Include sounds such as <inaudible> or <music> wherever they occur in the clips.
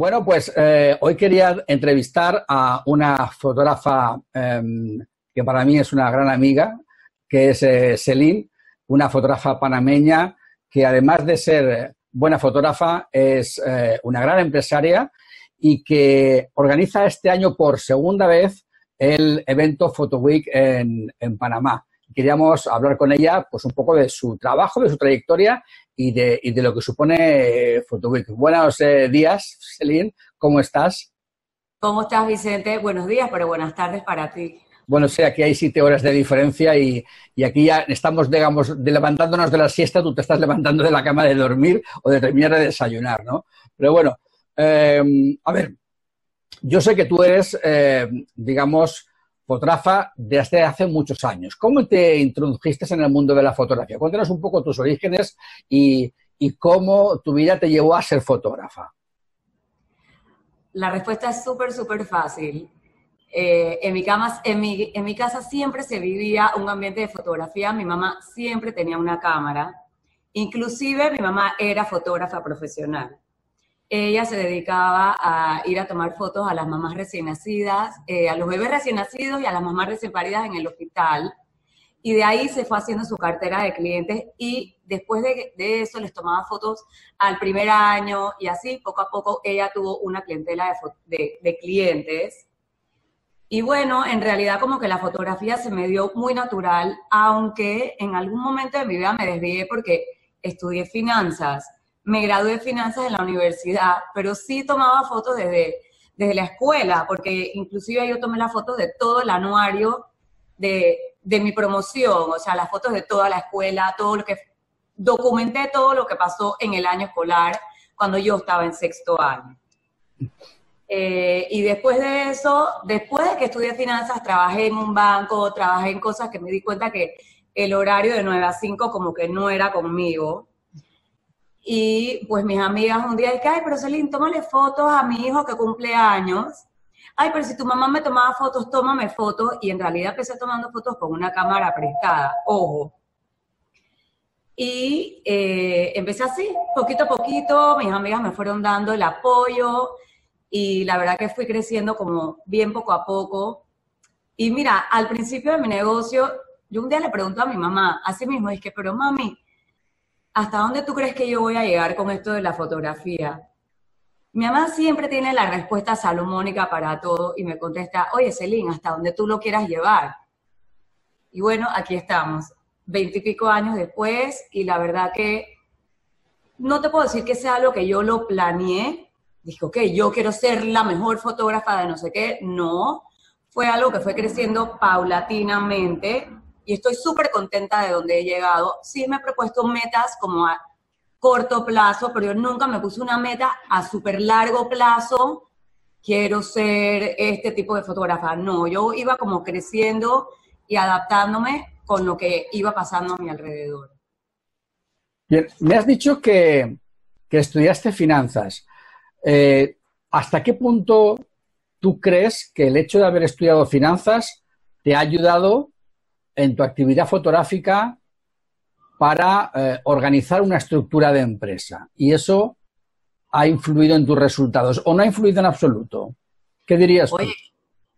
Bueno, pues eh, hoy quería entrevistar a una fotógrafa em, que para mí es una gran amiga, que es eh, Celine, una fotógrafa panameña que además de ser buena fotógrafa es eh, una gran empresaria y que organiza este año por segunda vez el evento Photo Week en, en Panamá. Queríamos hablar con ella pues un poco de su trabajo, de su trayectoria y de, y de lo que supone eh, Photoweek. Buenos eh, días, Celine, ¿cómo estás? ¿Cómo estás, Vicente? Buenos días, pero buenas tardes para ti. Bueno, sé, aquí hay siete horas de diferencia y, y, aquí ya estamos, digamos, de levantándonos de la siesta, tú te estás levantando de la cama de dormir o de terminar de desayunar, ¿no? Pero bueno, eh, a ver, yo sé que tú eres, eh, digamos, fotógrafa desde hace muchos años. ¿Cómo te introdujiste en el mundo de la fotografía? Cuéntanos un poco tus orígenes y, cómo tu vida te llevó a ser fotógrafa. La respuesta es súper, súper fácil. Eh, en, mi, en mi casa siempre se vivía un ambiente de fotografía. Mi mamá siempre tenía una cámara. Inclusive mi mamá era fotógrafa profesional ella se dedicaba a ir a tomar fotos a las mamás recién nacidas, eh, a los bebés recién nacidos y a las mamás recién paridas en el hospital. Y de ahí se fue haciendo su cartera de clientes y después de, eso les tomaba fotos al primer año y así poco a poco ella tuvo una clientela de, de clientes. Y bueno, en realidad como que la fotografía se me dio muy natural, aunque en algún momento de mi vida me desvié porque estudié finanzas me gradué de finanzas en la universidad, pero sí tomaba fotos desde, desde la escuela, porque inclusive yo tomé las fotos de todo el anuario de, de mi promoción, o sea, las fotos de toda la escuela, todo lo que documenté todo lo que pasó en el año escolar cuando yo estaba en sexto año. Eh, y después de eso, después de que estudié finanzas, trabajé en un banco, trabajé en cosas que me di cuenta que el horario de 9 a 5 como que no era conmigo. Y pues mis amigas un día dicen, ay, pero Celine, tómale fotos a mi hijo que cumple años. Ay, pero si tu mamá me tomaba fotos, tómame fotos. Y en realidad empecé tomando fotos con una cámara prestada, ojo. Y eh, empecé así, poquito a poquito, mis amigas me fueron dando el apoyo y la verdad que fui creciendo como bien poco a poco. Y mira, al principio de mi negocio, yo un día le pregunto a mi mamá, así mismo, es que, pero mami, ¿hasta dónde tú crees que yo voy a llegar con esto de la fotografía? Mi mamá siempre tiene la respuesta salomónica para todo y me contesta, oye, Celine, ¿hasta dónde tú lo quieras llevar? Y bueno, aquí estamos, veintipico años después y la verdad que no te puedo decir que sea algo que yo lo planeé, dije, ok, yo quiero ser la mejor fotógrafa de no sé qué, no, fue algo que fue creciendo paulatinamente y estoy súper contenta de donde he llegado. Sí me he propuesto metas como a corto plazo, pero yo nunca me puse una meta a súper largo plazo. Quiero ser este tipo de fotógrafa. No, yo iba como creciendo y adaptándome con lo que iba pasando a mi alrededor. Bien, me has dicho que, que estudiaste finanzas. Eh, ¿Hasta qué punto tú crees que el hecho de haber estudiado finanzas te ha ayudado en tu actividad fotográfica para eh, organizar una estructura de empresa. Y eso ha influido en tus resultados o no ha influido en absoluto. ¿Qué dirías? Oye,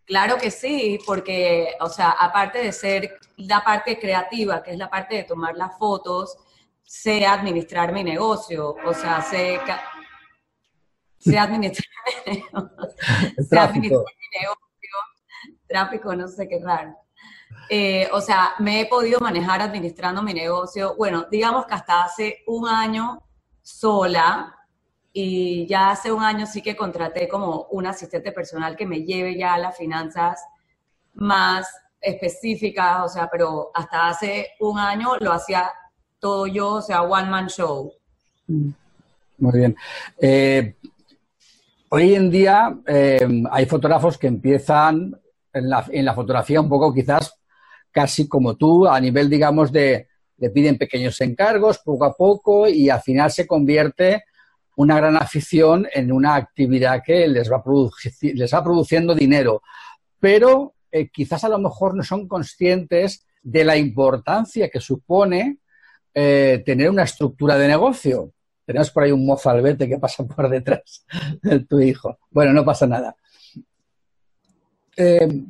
claro que sí, porque, o sea, aparte de ser la parte creativa, que es la parte de tomar las fotos, sé administrar mi negocio, o sea, sé, sé administrar, <laughs> sé administrar mi negocio, tráfico, no sé qué raro. Eh, o sea, me he podido manejar administrando mi negocio, bueno, digamos que hasta hace un año sola y ya hace un año sí que contraté como un asistente personal que me lleve ya a las finanzas más específicas, o sea, pero hasta hace un año lo hacía todo yo, o sea, one man show. Mm, muy bien. Eh, hoy en día eh, hay fotógrafos que empiezan en la, en la, fotografía un poco quizás casi como tú, a nivel, digamos, de, le piden pequeños encargos poco a poco y al final se convierte una gran afición en una actividad que les va, les va produciendo dinero. Pero eh, quizás a lo mejor no son conscientes de la importancia que supone eh, tener una estructura de negocio. Tenemos por ahí un mozalbete que pasa por detrás de tu hijo. Bueno, no pasa nada. Eh,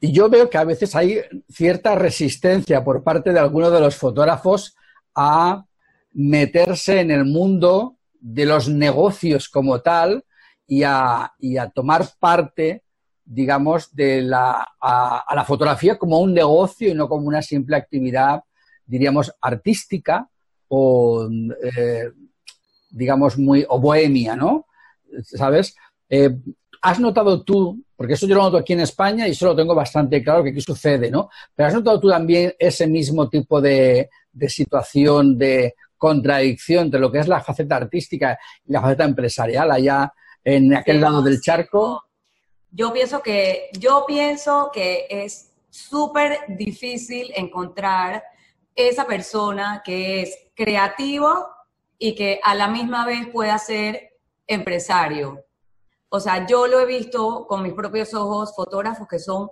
y yo veo que a veces hay cierta resistencia por parte de algunos de los fotógrafos a meterse en el mundo de los negocios como tal y a, tomar parte, digamos, de la, a, la fotografía como un negocio y no como una simple actividad, diríamos, artística o, eh, digamos, muy o bohemia, ¿no? ¿Sabes? Eh, ¿Has notado tú, porque eso yo lo noto aquí en España y eso lo tengo bastante claro que aquí sucede, ¿no? Pero ¿has notado tú también ese mismo tipo de, de situación, de contradicción entre lo que es la faceta artística y la faceta empresarial allá en aquel lado del charco? Yo pienso que, yo pienso que es súper difícil encontrar esa persona que es creativo y que a la misma vez pueda ser empresario. O sea, yo lo he visto con mis propios ojos, fotógrafos que son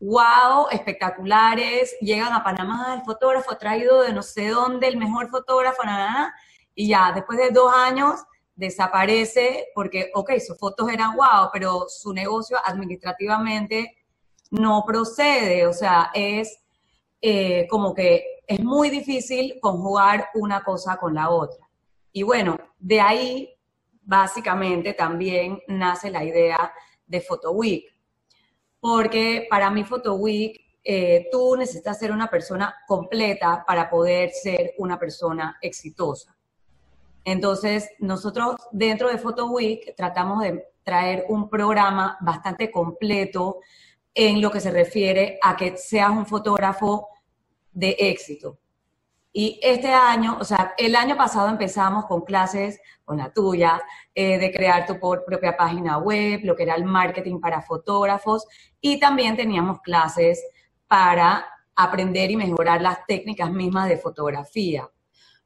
wow, espectaculares, llegan a Panamá, el fotógrafo traído de no sé dónde, el mejor fotógrafo, nada, y ya después de dos años desaparece porque, ok, sus fotos eran wow, pero su negocio administrativamente no procede, o sea, es eh, como que es muy difícil conjugar una cosa con la otra. Y bueno, de ahí básicamente también nace la idea de Photo Week porque para mí Photo Week eh, tú necesitas ser una persona completa para poder ser una persona exitosa. Entonces, nosotros dentro de Photo Week tratamos de traer un programa bastante completo en lo que se refiere a que seas un fotógrafo de éxito. Y este año, o sea, el año pasado empezamos con clases, con la tuya, eh, de crear tu propia página web, lo que era el marketing para fotógrafos, y también teníamos clases para aprender y mejorar las técnicas mismas de fotografía.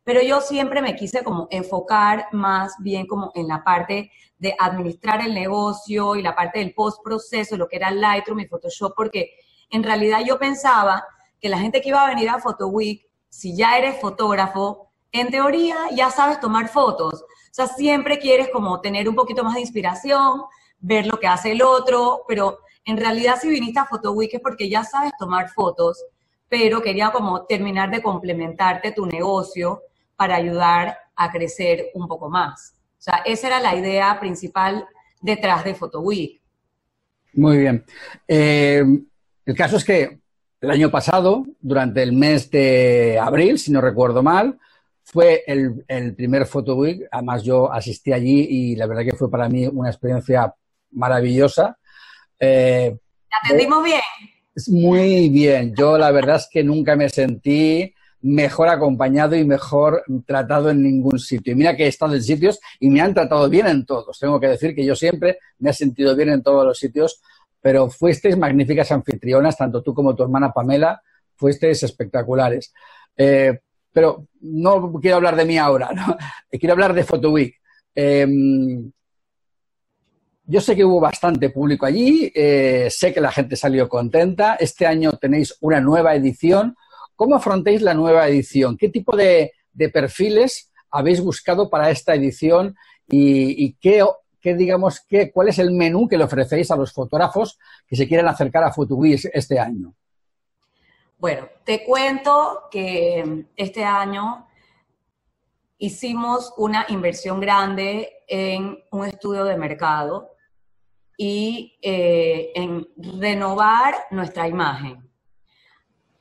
Pero yo siempre me quise como enfocar más bien como en la parte de administrar el negocio y la parte del postproceso, lo que era Lightroom y Photoshop, porque en realidad yo pensaba que la gente que iba a venir a Photo Week si ya eres fotógrafo, en teoría ya sabes tomar fotos. O sea, siempre quieres como tener un poquito más de inspiración, ver lo que hace el otro, pero en realidad si viniste a Photo Week es porque ya sabes tomar fotos, pero quería como terminar de complementarte tu negocio para ayudar a crecer un poco más. O sea, esa era la idea principal detrás de Photo Week. Muy bien. Eh, el caso es que el año pasado, durante el mes de abril, si no recuerdo mal, fue el, primer Photo Week. Además, yo asistí allí y la verdad que fue para mí una experiencia maravillosa. Eh, ¿Te atendimos bien? Muy bien. Yo la verdad es que nunca me sentí mejor acompañado y mejor tratado en ningún sitio. Y mira que he estado en sitios y me han tratado bien en todos. Tengo que decir que yo siempre me he sentido bien en todos los sitios pero fuisteis magníficas anfitrionas, tanto tú como tu hermana Pamela, fuisteis espectaculares. Eh, pero no quiero hablar de mí ahora, ¿no? <laughs> quiero hablar de Photo Week. Em, yo sé que hubo bastante público allí, eh, sé que la gente salió contenta. Este año tenéis una nueva edición. ¿Cómo afrontáis la nueva edición? ¿Qué tipo de, perfiles habéis buscado para esta edición y, y qué ¿qué, digamos, qué, cuál es el menú que le ofrecéis a los fotógrafos que se quieren acercar a Fotowiz este año? Bueno, te cuento que este año hicimos una inversión grande en un estudio de mercado y eh, en renovar nuestra imagen.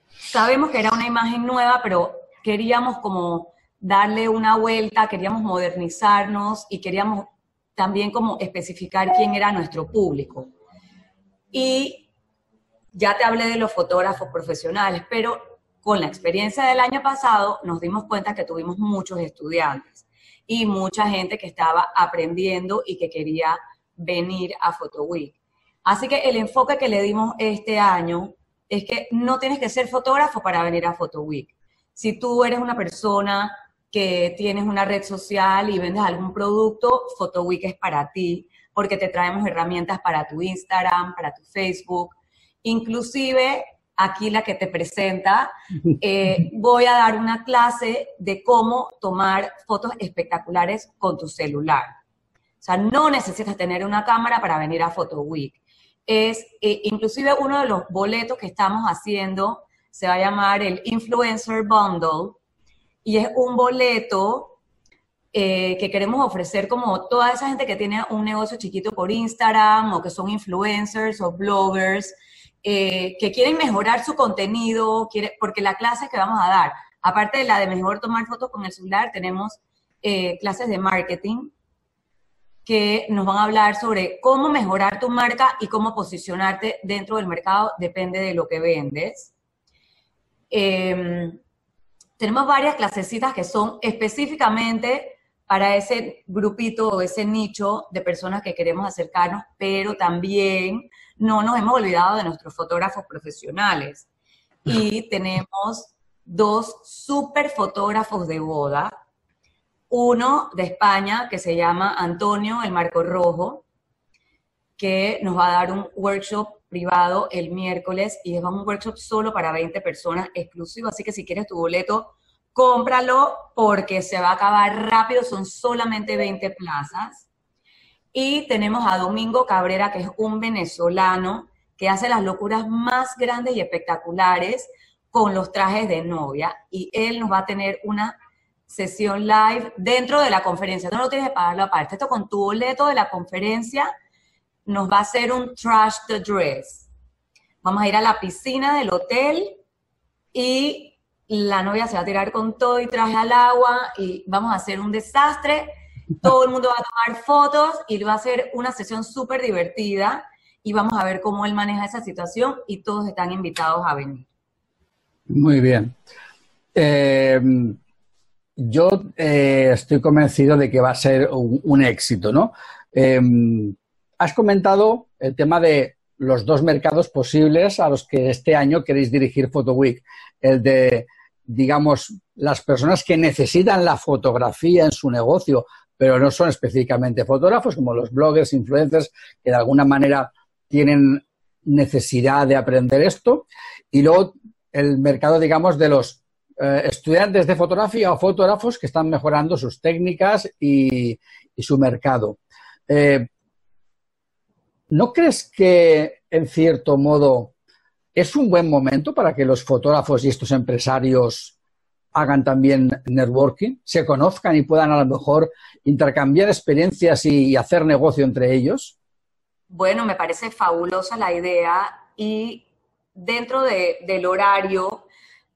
Sabemos que era una imagen nueva, pero queríamos como darle una vuelta, queríamos modernizarnos y queríamos también como especificar quién era nuestro público. Y ya te hablé de los fotógrafos profesionales, pero con la experiencia del año pasado nos dimos cuenta que tuvimos muchos estudiantes y mucha gente que estaba aprendiendo y que quería venir a Photo Week. Así que el enfoque que le dimos este año es que no tienes que ser fotógrafo para venir a Photo Week. Si tú eres una persona que tienes una red social y vendes algún producto, PhotoWeek es para ti, porque te traemos herramientas para tu Instagram, para tu Facebook. Inclusive aquí la que te presenta, <laughs> eh, voy a dar una clase de cómo tomar fotos espectaculares con tu celular. O sea, no necesitas tener una cámara para venir a Photo Week. Es eh, inclusive uno de los boletos que estamos haciendo, se va a llamar el Influencer Bundle, y es un boleto eh, que queremos ofrecer como toda esa gente que tiene un negocio chiquito por Instagram o que son influencers o bloggers, eh, que quieren mejorar su contenido, porque la clase que vamos a dar, aparte de la de mejor tomar fotos con el celular, tenemos eh, clases de marketing que nos van a hablar sobre cómo mejorar tu marca y cómo posicionarte dentro del mercado, depende de lo que vendes. Em, tenemos varias clasecitas que son específicamente para ese grupito o ese nicho de personas que queremos acercarnos, pero también no nos hemos olvidado de nuestros fotógrafos profesionales. Y <laughs> tenemos dos super fotógrafos de boda. Uno de España que se llama Antonio El Marco Rojo, que nos va a dar un workshop privado el miércoles y es un workshop solo para 20 personas exclusivo. Así que si quieres tu boleto, cómpralo porque se va a acabar rápido, son solamente 20 plazas. Y tenemos a Domingo Cabrera, que es un venezolano que hace las locuras más grandes y espectaculares con los trajes de novia. Y él nos va a tener una sesión live dentro de la conferencia. No lo tienes que pagarlo aparte. Esto con tu boleto de la conferencia nos va a hacer un trash the dress. Vamos a ir a la piscina del hotel y la novia se va a tirar con todo y traje al agua y vamos a hacer un desastre todo el mundo va a tomar fotos y va a ser una sesión súper divertida y vamos a ver cómo él maneja esa situación y todos están invitados a venir. Muy bien. Eh, yo eh, estoy convencido de que va a ser un, éxito, ¿no? Eh, has comentado el tema de los dos mercados posibles a los que este año queréis dirigir Photo Week. El de, digamos, las personas que necesitan la fotografía en su negocio pero no son específicamente fotógrafos, como los bloggers, influencers, que de alguna manera tienen necesidad de aprender esto. Y luego el mercado, digamos, de los eh, estudiantes de fotografía o fotógrafos que están mejorando sus técnicas y, su mercado. Eh, ¿No crees que, en cierto modo, es un buen momento para que los fotógrafos y estos empresarios hagan también networking, se conozcan y puedan a lo mejor intercambiar experiencias y, hacer negocio entre ellos? Bueno, me parece fabulosa la idea y dentro del horario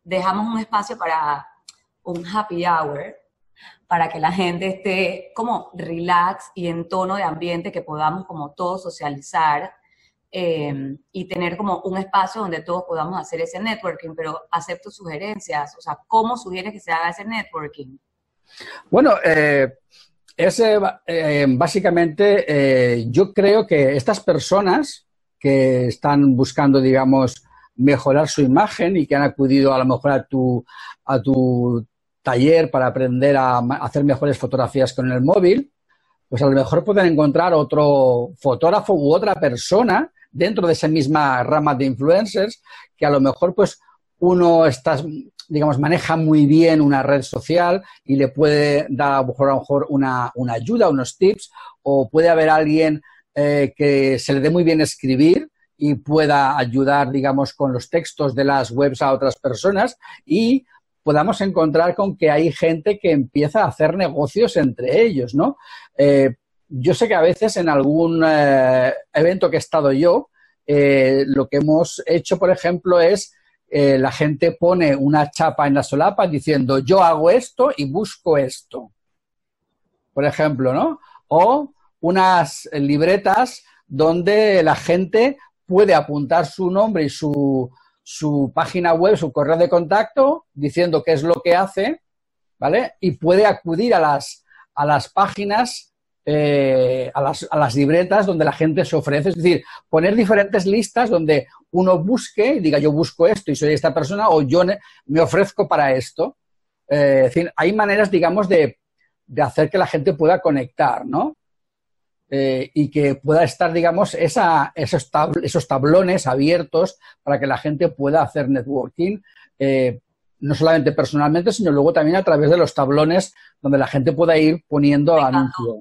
dejamos un espacio para un happy hour, para que la gente esté como relax y en tono de ambiente, que podamos como todos socializar Em, y tener como un espacio donde todos podamos hacer ese networking, pero acepto sugerencias, o sea, ¿cómo sugieres que se haga ese networking? Bueno, eh, ese, eh, básicamente eh, yo creo que estas personas que están buscando, digamos, mejorar su imagen y que han acudido a lo mejor a tu, a tu taller para aprender a hacer mejores fotografías con el móvil, pues a lo mejor pueden encontrar otro fotógrafo u otra persona dentro de esa misma rama de influencers que a lo mejor pues uno está, digamos, maneja muy bien una red social y le puede dar a lo mejor, una, ayuda, unos tips, o puede haber alguien eh, que se le dé muy bien escribir y pueda ayudar, digamos, con los textos de las webs a otras personas y podamos encontrar con que hay gente que empieza a hacer negocios entre ellos, ¿no? Eh, yo sé que a veces en algún eh, evento que he estado yo, eh, lo que hemos hecho, por ejemplo, es la gente pone una chapa en la solapa diciendo yo hago esto y busco esto. Por ejemplo, ¿no? O unas libretas donde la gente puede apuntar su nombre y su, su página web, su correo de contacto, diciendo qué es lo que hace, ¿vale? Y puede acudir a las, a las páginas eh, a, las, a, las, libretas donde la gente se ofrece. Es decir, poner diferentes listas donde uno busque y diga yo busco esto y soy esta persona o yo me ofrezco para esto. Eh, es decir, hay maneras, digamos, de, de, hacer que la gente pueda conectar, ¿no? Eh, y que pueda estar, digamos, esa, esos, esos, tablones abiertos para que la gente pueda hacer networking, eh, no solamente personalmente, sino luego también a través de los tablones donde la gente pueda ir poniendo anuncios.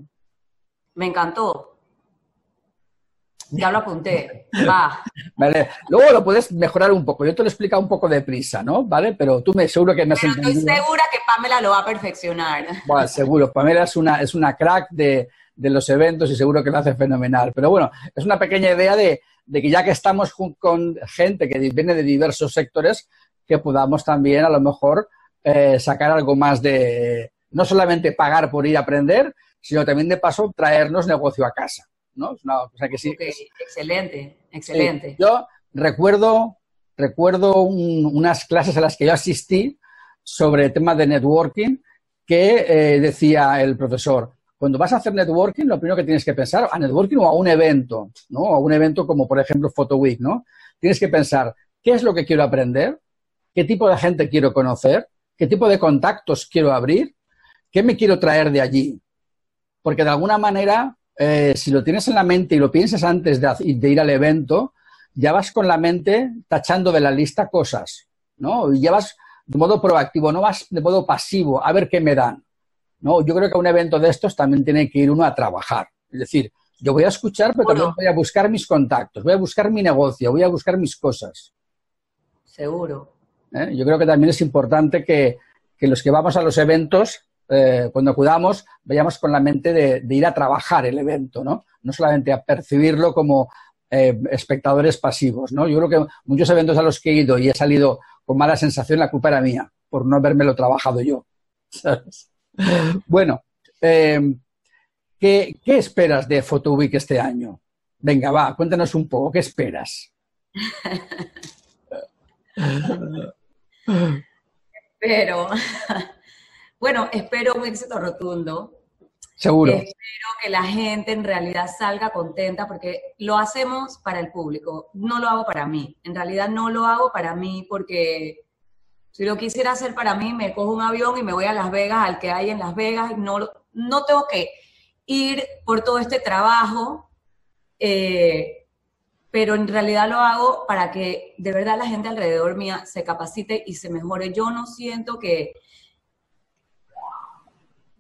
Me encantó. Ya lo apunté. Va. <laughs> Vale. Luego lo puedes mejorar un poco. Yo te lo he explicado un poco deprisa, ¿no? ¿Vale? Pero tú me seguro que me has Pero Estoy segura que Pamela lo va a perfeccionar. Bueno, seguro. Pamela es una, es una crack de, de los eventos y seguro que lo hace fenomenal. Pero bueno, es una pequeña idea de, que ya que estamos con gente que viene de diversos sectores, que podamos también a lo mejor eh, sacar algo más de, no solamente pagar por ir a aprender, sino también de paso traernos negocio a casa. ¿no? Es una cosa que sí. excelente, excelente. yo recuerdo, recuerdo unas clases a las que yo asistí sobre temas de networking que eh, decía el profesor, cuando vas a hacer networking, lo primero que tienes que pensar, a networking o a un evento, ¿no? A un evento como, por ejemplo, Photo Week, ¿no? Tienes que pensar, ¿qué es lo que quiero aprender? ¿Qué tipo de gente quiero conocer? ¿Qué tipo de contactos quiero abrir? ¿Qué me quiero traer de allí? Porque de alguna manera, eh, si lo tienes en la mente y lo piensas antes de, de, ir al evento, ya vas con la mente tachando de la lista cosas, ¿no? Y ya vas de modo proactivo, no vas de modo pasivo, a ver qué me dan. ¿No? Yo creo que a un evento de estos también tiene que ir uno a trabajar. Es decir, yo voy a escuchar, pero también voy a buscar mis contactos, voy a buscar mi negocio, voy a buscar mis cosas. Seguro. ¿Eh? Yo creo que también es importante que, los que vamos a los eventos, eh, cuando acudamos, vayamos con la mente de, ir a trabajar el evento, ¿no? No solamente a percibirlo como eh, espectadores pasivos, ¿no? Yo creo que muchos eventos a los que he ido y he salido con mala sensación, la culpa era mía, por no habérmelo trabajado yo. <laughs> ¿sabes? Bueno, eh, ¿qué, esperas de Photo este año? Venga, va, cuéntanos un poco, ¿qué esperas? espero, bueno, espero un éxito rotundo. Seguro. Espero que la gente en realidad salga contenta porque lo hacemos para el público, no lo hago para mí. En realidad no lo hago para mí porque si lo quisiera hacer para mí, me cojo un avión y me voy a Las Vegas, al que hay en Las Vegas, no, no tengo que ir por todo este trabajo, eh, pero en realidad lo hago para que de verdad la gente alrededor mía se capacite y se mejore. Yo no siento que...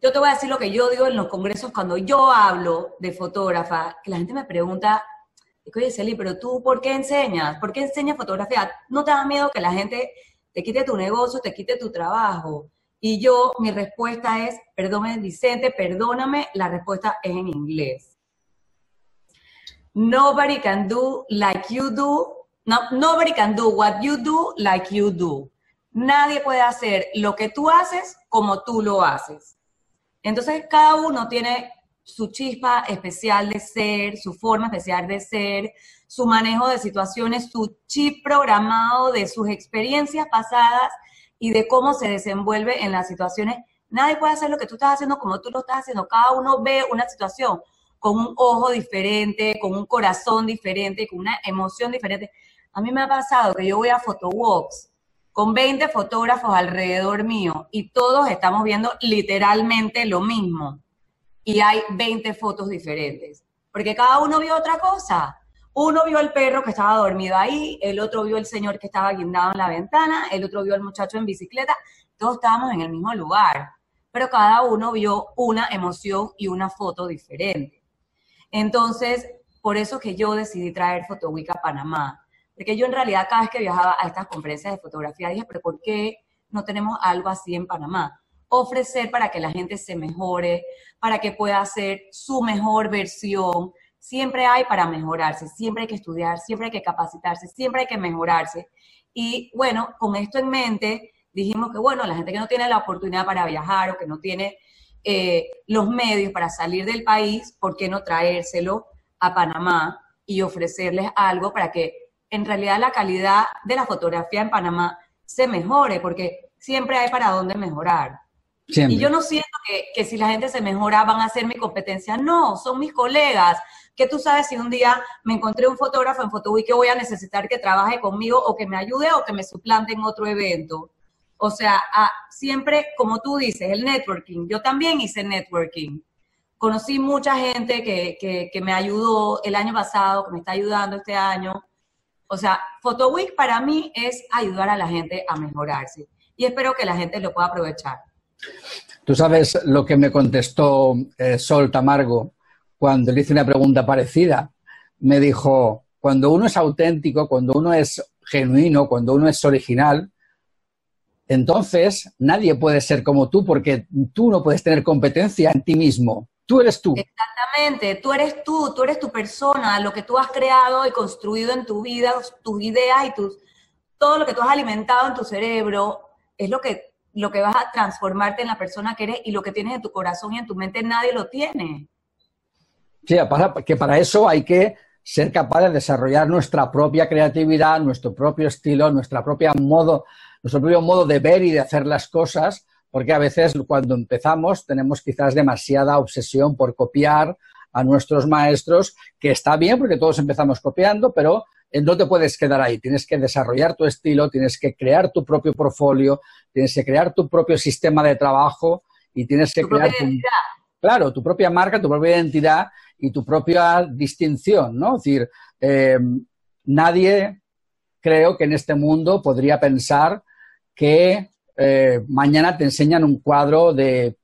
Yo te voy a decir lo que yo digo en los congresos cuando yo hablo de fotógrafa, que la gente me pregunta, oye, Celi, pero tú, ¿por qué enseñas? ¿Por qué enseñas fotografía? ¿No te da miedo que la gente te quite tu negocio, te quite tu trabajo. Y yo, mi respuesta es, perdóname Vicente, perdóname, la respuesta es en inglés. Nobody can do like you do. No, nobody can do what you do like you do. Nadie puede hacer lo que tú haces como tú lo haces. Entonces, cada uno tiene su chispa especial de ser, su forma especial de ser, su manejo de situaciones, su chip programado de sus experiencias pasadas y de cómo se desenvuelve en las situaciones. Nadie puede hacer lo que tú estás haciendo como tú lo estás haciendo. Cada uno ve una situación con un ojo diferente, con un corazón diferente, con una emoción diferente. A mí me ha pasado que yo voy a photowalks con 20 fotógrafos alrededor mío y todos estamos viendo literalmente lo mismo y hay 20 fotos diferentes, porque cada uno vio otra cosa. Uno vio el perro que estaba dormido ahí, el otro vio el señor que estaba guindado en la ventana, el otro vio al muchacho en bicicleta, todos estábamos en el mismo lugar, pero cada uno vio una emoción y una foto diferente. Entonces, por eso que yo decidí traer Fotowica a Panamá, porque yo en realidad cada vez que viajaba a estas conferencias de fotografía dije, pero ¿por qué no tenemos algo así en Panamá? ofrecer para que la gente se mejore, para que pueda hacer su mejor versión. Siempre hay para mejorarse, siempre hay que estudiar, siempre hay que capacitarse, siempre hay que mejorarse. Y bueno, con esto en mente, dijimos que bueno, la gente que no tiene la oportunidad para viajar o que no tiene eh, los medios para salir del país, ¿por qué no traérselo a Panamá y ofrecerles algo para que en realidad la calidad de la fotografía en Panamá se mejore? Porque siempre hay para dónde mejorar. Y yo no siento que, si la gente se mejora van a ser mi competencia. No, son mis colegas. Que tú sabes si un día me encontré un fotógrafo en Fotoweek que voy a necesitar que trabaje conmigo o que me ayude o que me suplante en otro evento. O sea, siempre, como tú dices, el networking. Yo también hice networking. conocí mucha gente que, que, me ayudó el año pasado, que me está ayudando este año. O sea, Photo para mí es ayudar a la gente a mejorarse. Y espero que la gente lo pueda aprovechar. Tú sabes lo que me contestó eh, Sol Tamargo cuando le hice una pregunta parecida. Me dijo, cuando uno es auténtico, cuando uno es genuino, cuando uno es original, entonces nadie puede ser como tú porque tú no puedes tener competencia en ti mismo. Tú eres tú. Exactamente, tú eres tú, tú eres tu persona, lo que tú has creado y construido en tu vida, tus ideas y tus, todo lo que tú has alimentado en tu cerebro es lo que, lo que vas a transformarte en la persona que eres y lo que tienes en tu corazón y en tu mente nadie lo tiene. Sí, que para eso hay que ser capaz de desarrollar nuestra propia creatividad, nuestro propio estilo, nuestra propia modo, nuestro propio modo de ver y de hacer las cosas, porque a veces cuando empezamos tenemos quizás demasiada obsesión por copiar a nuestros maestros, que está bien porque todos empezamos copiando, pero no te puedes quedar ahí, tienes que desarrollar tu estilo, tienes que crear tu propio portfolio, tienes que crear tu propio sistema de trabajo y tienes que crear tu, claro, tu propia marca, tu propia identidad y tu propia distinción, ¿no? Es decir, eh, nadie creo que en este mundo podría pensar que eh, mañana te enseñan un cuadro de,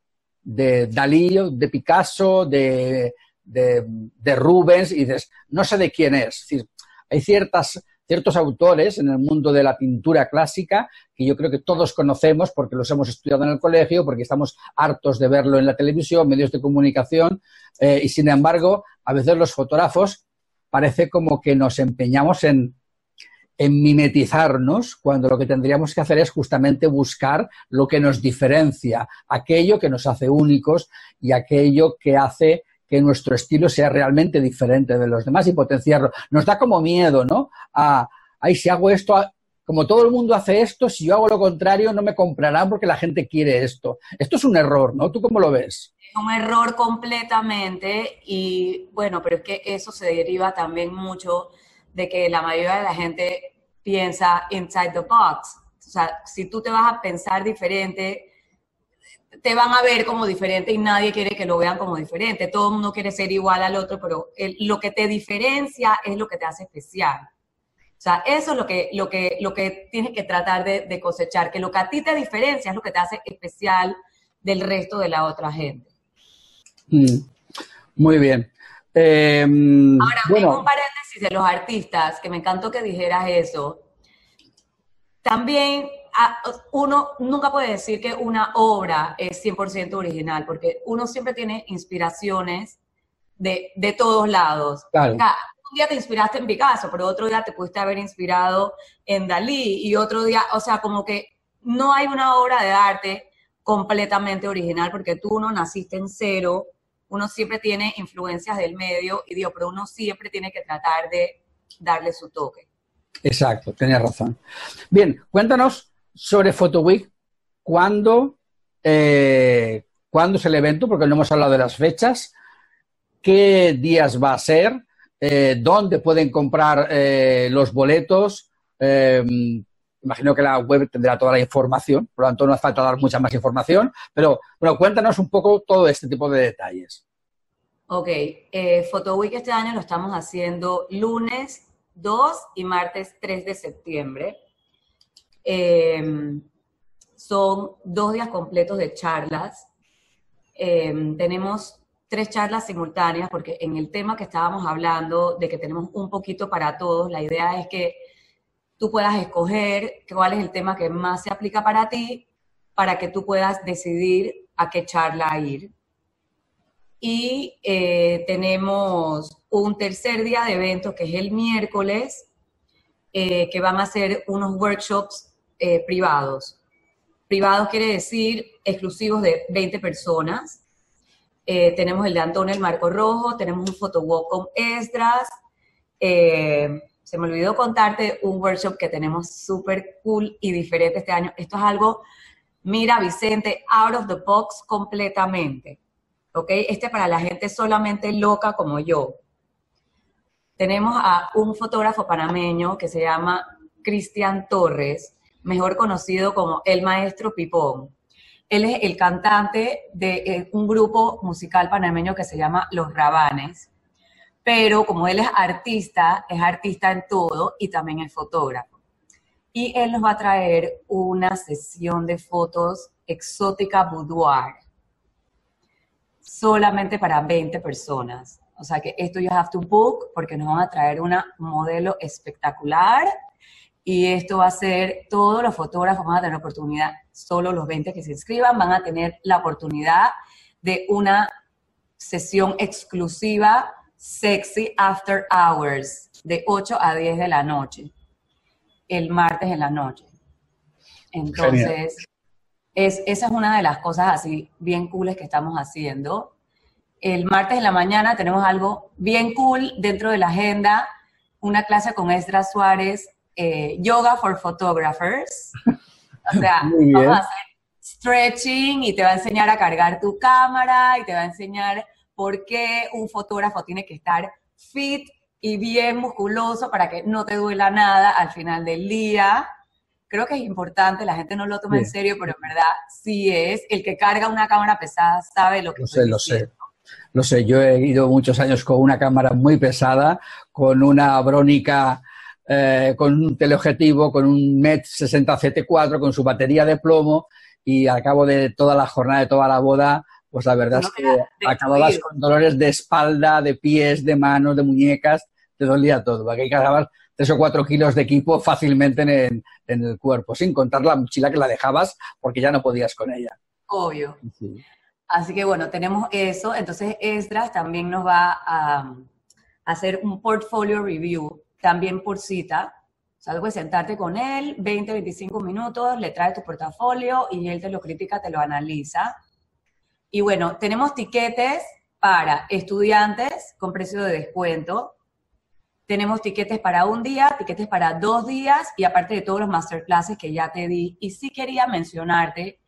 de Dalí, de Picasso, de, de, Rubens y dices, no sé de quién es. es decir, hay ciertas, ciertos autores en el mundo de la pintura clásica que yo creo que todos conocemos porque los hemos estudiado en el colegio, porque estamos hartos de verlo en la televisión, medios de comunicación, eh, y sin embargo, a veces los fotógrafos parece como que nos empeñamos en, en mimetizarnos cuando lo que tendríamos que hacer es justamente buscar lo que nos diferencia, aquello que nos hace únicos y aquello que hace que nuestro estilo sea realmente diferente de los demás y potenciarlo. Nos da como miedo, ¿no? A, ay, si hago esto, como todo el mundo hace esto, si yo hago lo contrario, no me comprarán porque la gente quiere esto. Esto es un error, ¿no? ¿Tú cómo lo ves? Es un error completamente y bueno, pero es que eso se deriva también mucho de que la mayoría de la gente piensa inside the box. O sea, si tú te vas a pensar diferente, te van a ver como diferente y nadie quiere que lo vean como diferente. Todo el mundo quiere ser igual al otro, pero lo que te diferencia es lo que te hace especial. O sea, eso es lo que, lo que, lo que tienes que tratar de, cosechar, que lo que a ti te diferencia es lo que te hace especial del resto de la otra gente. Mm, muy bien. Em, Ahora, bueno. un paréntesis de los artistas, que me encantó que dijeras eso. También uno nunca puede decir que una obra es 100% original, porque uno siempre tiene inspiraciones de, de todos lados. un día te inspiraste en Picasso, pero otro día te pudiste haber inspirado en Dalí y otro día, o sea, como que no hay una obra de arte completamente original, porque tú no naciste en cero, uno siempre tiene influencias del medio y digo, pero uno siempre tiene que tratar de darle su toque. Exacto, tenías razón. Bien, cuéntanos sobre Photo Week, ¿cuándo, eh, ¿cuándo es el evento? Porque no hemos hablado de las fechas, qué días va a ser, eh, dónde pueden comprar eh, los boletos. imagino que la web tendrá toda la información, por lo tanto no hace falta dar mucha más información, pero bueno, cuéntanos un poco todo este tipo de detalles. Ok, Photo Week este año lo estamos haciendo lunes 2 y martes 3 de septiembre. Em, son dos días completos de charlas. Em, tenemos tres charlas simultáneas porque en el tema que estábamos hablando de que tenemos un poquito para todos, la idea es que tú puedas escoger cuál es el tema que más se aplica para ti para que tú puedas decidir a qué charla ir. Y eh, tenemos un tercer día de eventos que es el miércoles, eh, que van a ser unos workshops eh, privados. Privados quiere decir exclusivos de 20 personas. Eh, tenemos el de Antonio el Marco Rojo, tenemos un photowalk con Esdras. Eh, se me olvidó contarte un workshop que tenemos súper cool y diferente este año. Esto es algo, mira Vicente, out of the box completamente. ¿Ok? Este para la gente solamente loca como yo. Tenemos a un fotógrafo panameño que se llama Cristian Torres, mejor conocido como el maestro Pipón. Él es el cantante de eh, un grupo musical panameño que se llama Los Rabanes, pero como él es artista, es artista en todo y también es fotógrafo. Y él nos va a traer una sesión de fotos exótica boudoir, solamente para 20 personas. O sea que esto you have to book porque nos van a traer una modelo espectacular y esto va a ser, todos los fotógrafos van a tener oportunidad, solo los 20 que se inscriban van a tener la oportunidad de una sesión exclusiva Sexy After Hours de 8 a 10 de la noche, el martes en la noche. Entonces, es, esa es una de las cosas así bien cooles que estamos haciendo. El martes en la mañana tenemos algo bien cool dentro de la agenda, una clase con Esdra Suárez eh, yoga for photographers. O sea, <laughs> vamos a hacer stretching y te va a enseñar a cargar tu cámara y te va a enseñar por qué un fotógrafo tiene que estar fit y bien musculoso para que no te duela nada al final del día. Creo que es importante, la gente no lo toma en serio, pero en verdad sí es. El que carga una cámara pesada sabe lo que Lo sé, lo sé. Lo sé, yo he ido muchos años con una cámara muy pesada, con una brónica eh, con un teleobjetivo, con un MET 60 CT4, con su batería de plomo y al cabo de toda la jornada, de toda la boda, pues la verdad es que acababas con dolores de espalda, de pies, de manos, de muñecas, te dolía todo. Aquí cargabas tres o cuatro kilos de equipo fácilmente en, el cuerpo, sin contar la mochila que la dejabas porque ya no podías con ella. Obvio. Así que bueno, tenemos eso. Entonces Esdras también nos va a hacer un portfolio review también por cita. O sea, puedes sentarte con él, 20, 25 minutos, le trae tu portafolio y él te lo critica, te lo analiza. Y bueno, tenemos tiquetes para estudiantes con precio de descuento. Tenemos tiquetes para un día, tiquetes para dos días y aparte de todos los masterclasses que ya te di. Y sí quería mencionarte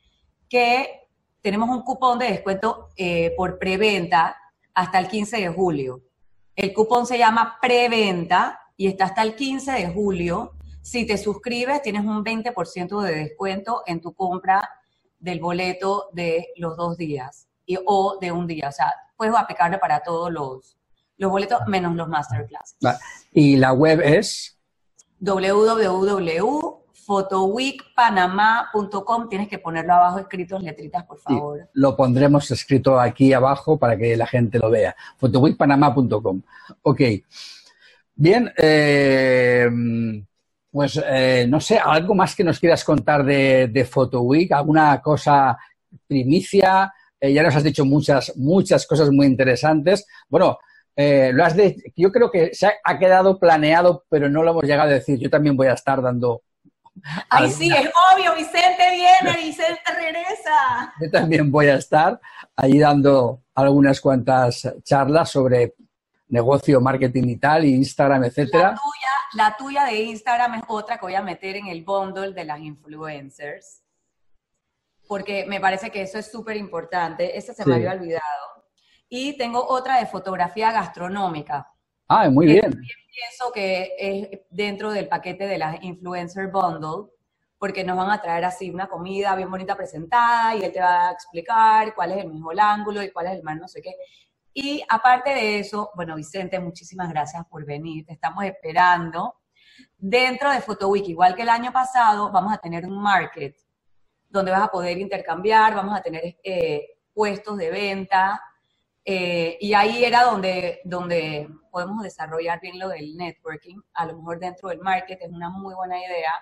que tenemos un cupón de descuento eh, por preventa hasta el 15 de julio. El cupón se llama preventa y está hasta el 15 de julio. Si te suscribes, tienes un 20% de descuento en tu compra del boleto de los dos días y, o de un día. O sea, puedes aplicarle para todos los, los boletos menos los masterclasses. ¿Y la web es? www.fotoweekpanamá.com. Tienes que ponerlo abajo escrito en letritas, por favor. lo pondremos escrito aquí abajo para que la gente lo vea. fotoweekpanamá.com. Ok. Bien, eh, pues eh, no sé, algo más que nos quieras contar de, de Photo Week, alguna cosa primicia. Eh, ya nos has dicho muchas, muchas cosas muy interesantes. Bueno, lo has de, yo creo que se ha, quedado planeado, pero no lo hemos llegado a decir. Yo también voy a estar dando. Ay, sí, es obvio, Vicente viene, Vicente regresa. Yo también voy a estar ahí dando algunas cuantas charlas sobre negocio, marketing y tal, Instagram, etcétera. La tuya, la tuya de Instagram es otra que voy a meter en el bundle de las influencers, porque me parece que eso es súper importante. Esa se me había olvidado. Y tengo otra de fotografía gastronómica. Ah, muy bien. Pienso que es dentro del paquete de las influencer bundle, porque nos van a traer así una comida bien bonita presentada y él te va a explicar cuál es el mejor ángulo y cuál es el más no sé qué. Y aparte de eso, bueno, Vicente, muchísimas gracias por venir, te estamos esperando. Dentro de PhotoWiki, igual que el año pasado, vamos a tener un market donde vas a poder intercambiar, vamos a tener eh, puestos de venta, eh, y ahí era donde, donde podemos desarrollar bien lo del networking. A lo mejor dentro del market es una muy buena idea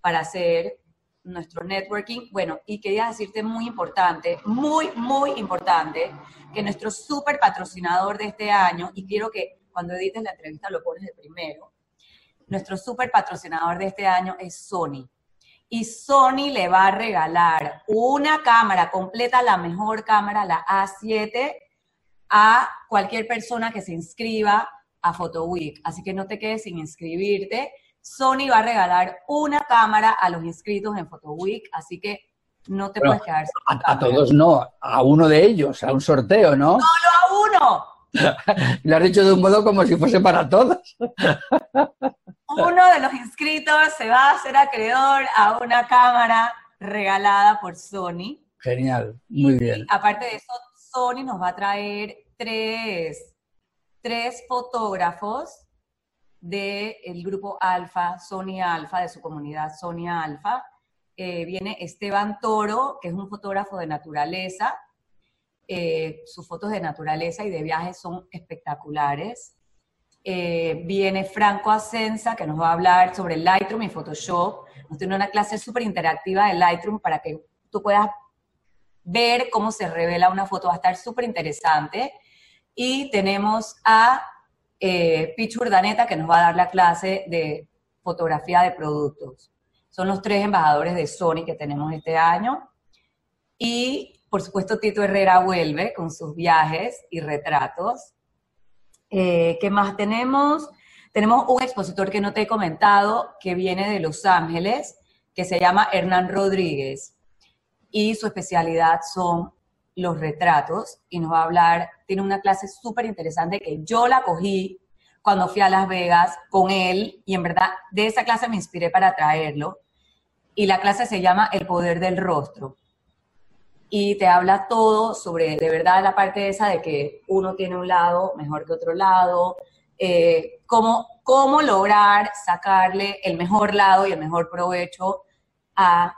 para hacer nuestro networking. Bueno, y quería decirte muy importante, muy, muy importante, que nuestro súper patrocinador de este año, y quiero que cuando edites la entrevista lo pones de primero, nuestro súper patrocinador de este año es Sony. Y Sony le va a regalar una cámara completa, la mejor cámara, la A7, a cualquier persona que se inscriba a PhotoWeek. Así que no te quedes sin inscribirte Sony va a regalar una cámara a los inscritos en PhotoWeek, así que no te puedes quedar sin a, a, todos no, a uno de ellos, a un sorteo, ¿no? <laughs> ¡Solo a uno! <laughs> Lo has dicho de un modo como si fuese para todos. <laughs> uno de los inscritos se va a hacer acreedor a una cámara regalada por Sony. Genial, muy bien. aparte de eso, Sony nos va a traer tres, tres fotógrafos del grupo Alfa, Sony Alfa, de su comunidad Sony Alfa. Eh, viene Esteban Toro, que es un fotógrafo de naturaleza. Eh, sus fotos de naturaleza y de viajes son espectaculares. Eh, viene Franco Ascensa, que nos va a hablar sobre Lightroom y Photoshop. Nos tiene una clase súper interactiva de Lightroom para que tú puedas ver cómo se revela una foto. Va a estar súper interesante. Y tenemos a eh, Pichu Urdaneta, que nos va a dar la clase de fotografía de productos. Son los tres embajadores de Sony que tenemos este año. Y, por supuesto, Tito Herrera vuelve con sus viajes y retratos. Eh, ¿Qué más tenemos? Tenemos un expositor que no te he comentado, que viene de Los Ángeles, que se llama Hernán Rodríguez. Y su especialidad son los retratos. Y nos va a hablar, tiene una clase súper interesante que yo la cogí cuando fui a Las Vegas con él. Y en verdad, de esa clase me inspiré para traerlo. Y la clase se llama El Poder del Rostro y te habla todo sobre, de verdad, la parte esa de que uno tiene un lado mejor que otro lado, eh, cómo, cómo lograr sacarle el mejor lado y el mejor provecho a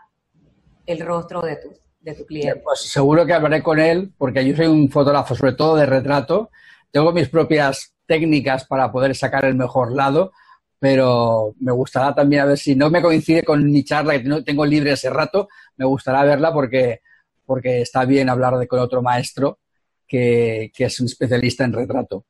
el rostro de tu, de tu cliente. Pues seguro que hablaré con él, porque yo soy un fotógrafo, sobre todo de retrato. Tengo mis propias técnicas para poder sacar el mejor lado, pero me gustará también a ver si no me coincide con mi charla, que tengo libre ese rato, me gustará verla porque porque está bien hablar de con otro maestro que, es un especialista en retrato.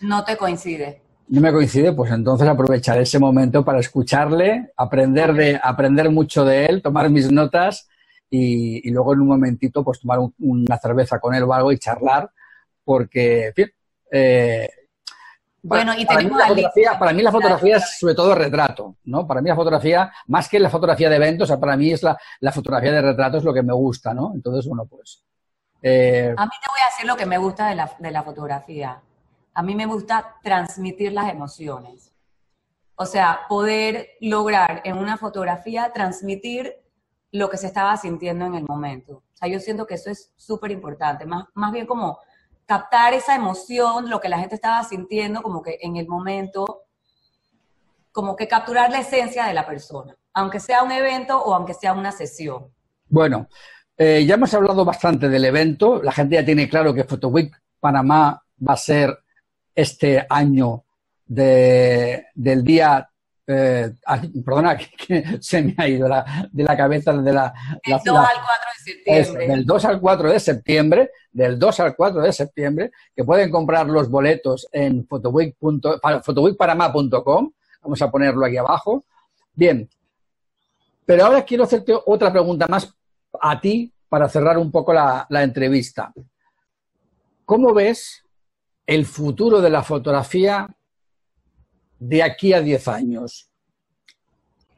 No te coincide. No me coincide, pues entonces aprovecharé ese momento para escucharle, aprender, de, aprender mucho de él, tomar mis notas y, luego en un momentito pues tomar una cerveza con él o algo y charlar, porque, en fin, eh, bueno, y para, mí la fotografía, para mí la fotografía es sobre todo retrato, ¿no? Para mí la fotografía, más que la fotografía de eventos, o sea, para mí es la, la fotografía de retrato es lo que me gusta, ¿no? Entonces, bueno, pues... Eh, a mí te voy a decir lo que me gusta de la, de la fotografía. A mí me gusta transmitir las emociones. O sea, poder lograr en una fotografía transmitir lo que se estaba sintiendo en el momento. O sea, yo siento que eso es súper importante. Más, más bien como captar esa emoción, lo que la gente estaba sintiendo, como que en el momento, como que capturar la esencia de la persona, aunque sea un evento o aunque sea una sesión. Bueno, eh, ya hemos hablado bastante del evento, la gente ya tiene claro que Week Panamá va a ser este año de, del día eh, perdona, <laughs> que, se me ha ido de la cabeza de la... Del 2 al 4 de septiembre. del 2 al 4 de septiembre, del 2 al 4 de septiembre, que pueden comprar los boletos en fotoweekpanamá.com, vamos a ponerlo aquí abajo. Bien, pero ahora quiero hacerte otra pregunta más a ti para cerrar un poco la, la entrevista. ¿Cómo ves el futuro de la fotografía de aquí a 10 años?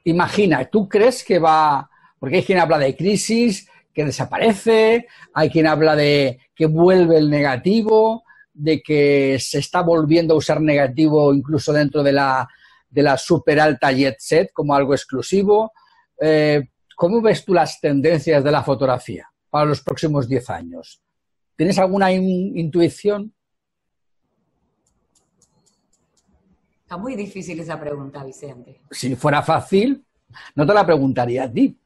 Imagina, ¿tú crees que va, porque hay quien habla de crisis, que desaparece, hay quien habla de que vuelve el negativo, de que se está volviendo a usar negativo incluso dentro de la, de la super alta jet set como algo exclusivo. Eh, ¿Cómo ves tú las tendencias de la fotografía para los próximos 10 años? ¿Tienes alguna intuición? Muy difícil esa pregunta, Vicente. Si fuera fácil, no te la preguntaría a ti.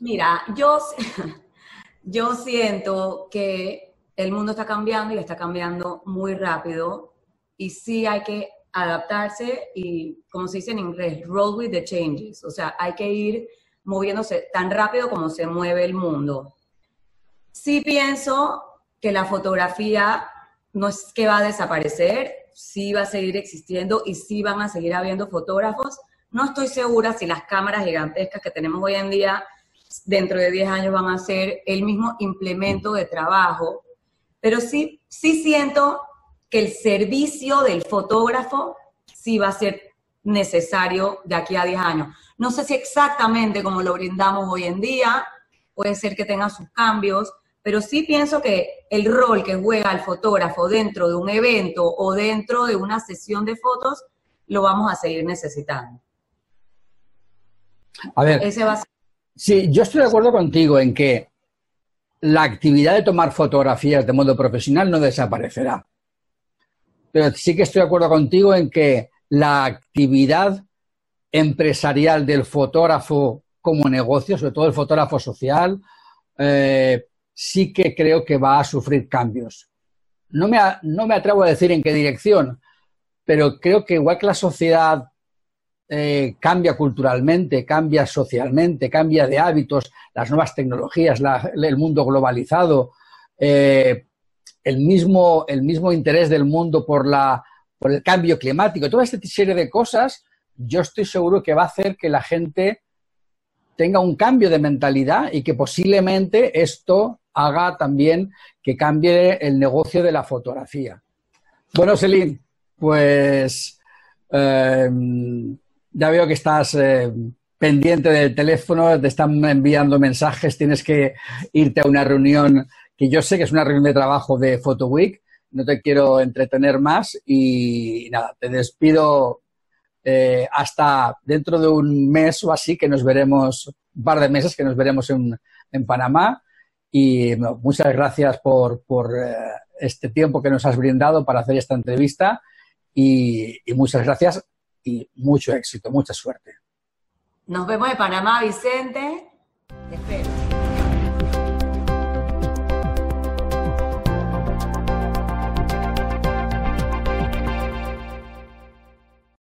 Mira, yo, <laughs> yo siento que el mundo está cambiando y está cambiando muy rápido y sí hay que adaptarse y, como se dice en inglés, roll with the changes. O sea, hay que ir moviéndose tan rápido como se mueve el mundo. Sí pienso que la fotografía no es que va a desaparecer, sí va a seguir existiendo y sí van a seguir habiendo fotógrafos. No estoy segura si las cámaras gigantescas que tenemos hoy en día, dentro de 10 años, van a ser el mismo implemento de trabajo, pero sí, sí siento que el servicio del fotógrafo sí va a ser necesario de aquí a 10 años. No sé si exactamente como lo brindamos hoy en día, puede ser que tenga sus cambios, pero sí pienso que el rol que juega el fotógrafo dentro de un evento o dentro de una sesión de fotos lo vamos a seguir necesitando. A ver, Sí, yo estoy de acuerdo contigo en que la actividad de tomar fotografías de modo profesional no desaparecerá. Pero sí que estoy de acuerdo contigo en que la actividad empresarial del fotógrafo como negocio, sobre todo el fotógrafo social, eh, sí que creo que va a sufrir cambios. No me, no me atrevo a decir en qué dirección, pero creo que igual que la sociedad eh, cambia culturalmente, cambia socialmente, cambia de hábitos, las nuevas tecnologías, el mundo globalizado, eh, el, mismo, el mismo interés del mundo por, la, por el cambio climático, toda esta serie de cosas, yo estoy seguro que va a hacer que la gente tenga un cambio de mentalidad y que posiblemente esto haga también que cambie el negocio de la fotografía. Bueno, Celine, pues eh, ya veo que estás eh, pendiente del teléfono, te están enviando mensajes, tienes que irte a una reunión que yo sé que es una reunión de trabajo de Photo Week. No te quiero entretener más y nada, te despido eh, hasta dentro de un mes o así que nos veremos, un par de meses que nos veremos en, Panamá. Y muchas gracias por, eh, este tiempo que nos has brindado para hacer esta entrevista y muchas gracias y mucho éxito, mucha suerte. Nos vemos en Panamá, Vicente. Te espero.